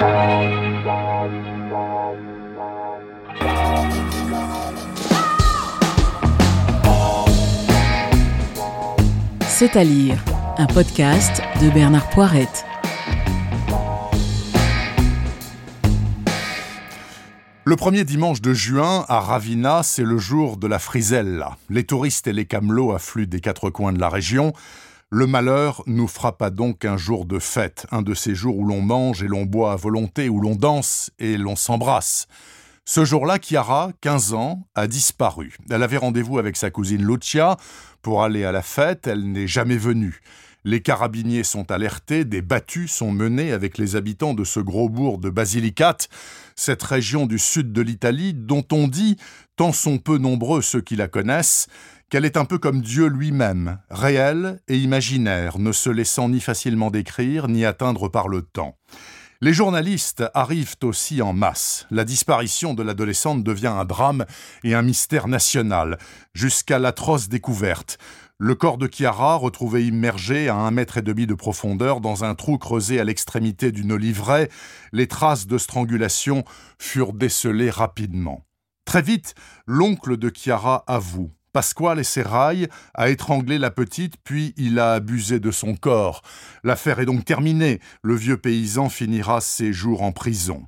C'est à lire, un podcast de Bernard Poirette. Le premier dimanche de juin, à Ravina, c'est le jour de la frisella. Les touristes et les camelots affluent des quatre coins de la région. Le malheur nous frappa donc un jour de fête, un de ces jours où l'on mange et l'on boit à volonté, où l'on danse et l'on s'embrasse. Ce jour-là, Chiara, 15 ans, a disparu. Elle avait rendez-vous avec sa cousine Lucia pour aller à la fête, elle n'est jamais venue. Les carabiniers sont alertés, des battues sont menées avec les habitants de ce gros bourg de Basilicate, cette région du sud de l'Italie dont on dit, tant sont peu nombreux ceux qui la connaissent, qu'elle est un peu comme Dieu lui-même, réel et imaginaire, ne se laissant ni facilement décrire ni atteindre par le temps. Les journalistes arrivent aussi en masse. La disparition de l'adolescente devient un drame et un mystère national, jusqu'à l'atroce découverte. Le corps de Chiara, retrouvé immergé à un mètre et demi de profondeur dans un trou creusé à l'extrémité d'une oliveraie, les traces de strangulation furent décelées rapidement. Très vite, l'oncle de Chiara avoue. Pasquale Serraille a étranglé la petite, puis il a abusé de son corps. L'affaire est donc terminée. Le vieux paysan finira ses jours en prison.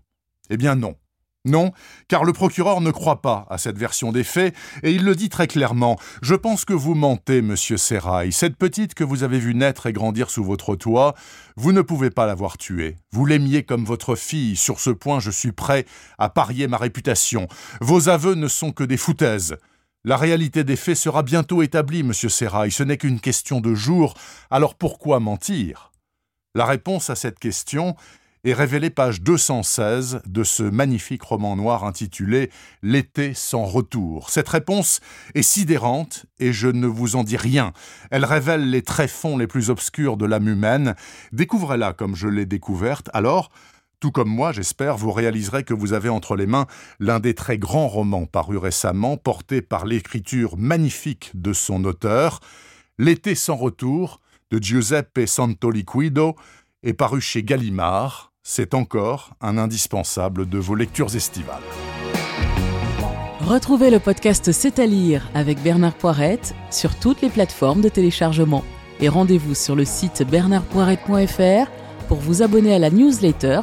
Eh bien non. Non, car le procureur ne croit pas à cette version des faits, et il le dit très clairement. Je pense que vous mentez, monsieur Serraille. Cette petite que vous avez vue naître et grandir sous votre toit, vous ne pouvez pas l'avoir tuée. Vous l'aimiez comme votre fille. Sur ce point, je suis prêt à parier ma réputation. Vos aveux ne sont que des foutaises. La réalité des faits sera bientôt établie, monsieur Serrail, ce n'est qu'une question de jours, alors pourquoi mentir? La réponse à cette question est révélée page 216 de ce magnifique roman noir intitulé L'été sans retour. Cette réponse est sidérante et je ne vous en dis rien. Elle révèle les tréfonds les plus obscurs de l'âme humaine. Découvrez-la comme je l'ai découverte, alors tout comme moi, j'espère, vous réaliserez que vous avez entre les mains l'un des très grands romans parus récemment, porté par l'écriture magnifique de son auteur, L'été sans retour de Giuseppe Santoliquido est paru chez Gallimard. C'est encore un indispensable de vos lectures estivales. Retrouvez le podcast C'est à lire avec Bernard Poirette sur toutes les plateformes de téléchargement. Et rendez-vous sur le site bernardpoirette.fr pour vous abonner à la newsletter